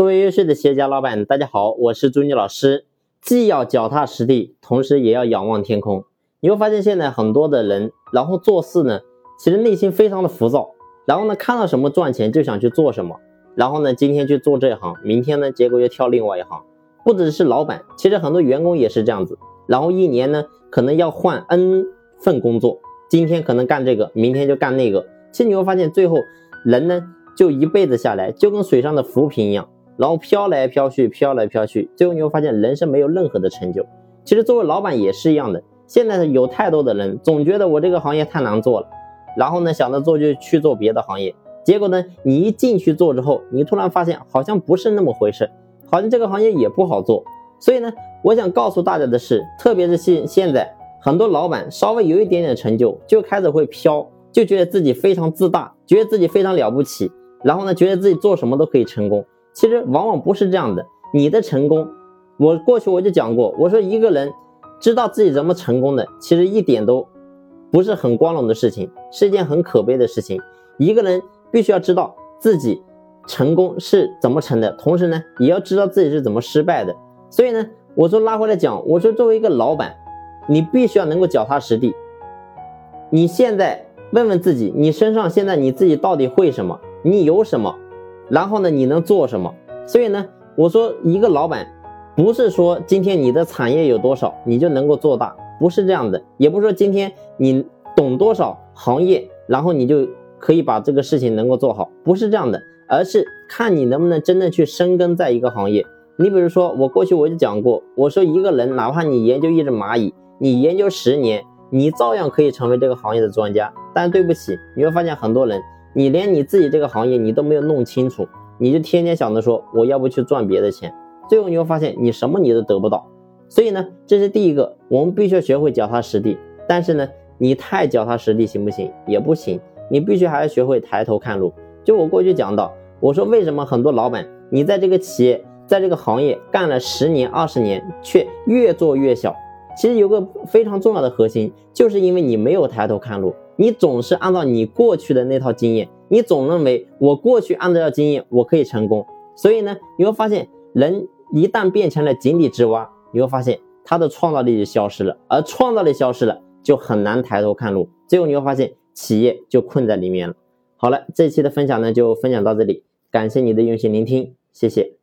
各位优秀的企业家老板，大家好，我是朱妮老师。既要脚踏实地，同时也要仰望天空。你会发现现在很多的人，然后做事呢，其实内心非常的浮躁，然后呢看到什么赚钱就想去做什么，然后呢今天去做这一行，明天呢结果又跳另外一行。不只是老板，其实很多员工也是这样子。然后一年呢可能要换 N 份工作，今天可能干这个，明天就干那个。其实你会发现最后人呢就一辈子下来就跟水上的浮萍一样。然后飘来飘去，飘来飘去，最后你会发现人生没有任何的成就。其实作为老板也是一样的。现在有太多的人总觉得我这个行业太难做了，然后呢想着做就去做别的行业，结果呢你一进去做之后，你突然发现好像不是那么回事，好像这个行业也不好做。所以呢，我想告诉大家的是，特别是现现在很多老板稍微有一点点成就，就开始会飘，就觉得自己非常自大，觉得自己非常了不起，然后呢觉得自己做什么都可以成功。其实往往不是这样的。你的成功，我过去我就讲过，我说一个人知道自己怎么成功的，其实一点都不是很光荣的事情，是一件很可悲的事情。一个人必须要知道自己成功是怎么成的，同时呢，也要知道自己是怎么失败的。所以呢，我说拉回来讲，我说作为一个老板，你必须要能够脚踏实地。你现在问问自己，你身上现在你自己到底会什么？你有什么？然后呢，你能做什么？所以呢，我说一个老板，不是说今天你的产业有多少，你就能够做大，不是这样的。也不是说今天你懂多少行业，然后你就可以把这个事情能够做好，不是这样的。而是看你能不能真正去深耕在一个行业。你比如说，我过去我就讲过，我说一个人，哪怕你研究一只蚂蚁，你研究十年，你照样可以成为这个行业的专家。但对不起，你会发现很多人。你连你自己这个行业你都没有弄清楚，你就天天想着说我要不去赚别的钱，最后你会发现你什么你都得不到。所以呢，这是第一个，我们必须要学会脚踏实地。但是呢，你太脚踏实地行不行？也不行。你必须还要学会抬头看路。就我过去讲到，我说为什么很多老板你在这个企业在这个行业干了十年二十年，却越做越小？其实有个非常重要的核心，就是因为你没有抬头看路。你总是按照你过去的那套经验，你总认为我过去按照经验我可以成功，所以呢，你会发现人一旦变成了井底之蛙，你会发现他的创造力就消失了，而创造力消失了，就很难抬头看路，最后你会发现企业就困在里面了。好了，这期的分享呢就分享到这里，感谢你的用心聆听，谢谢。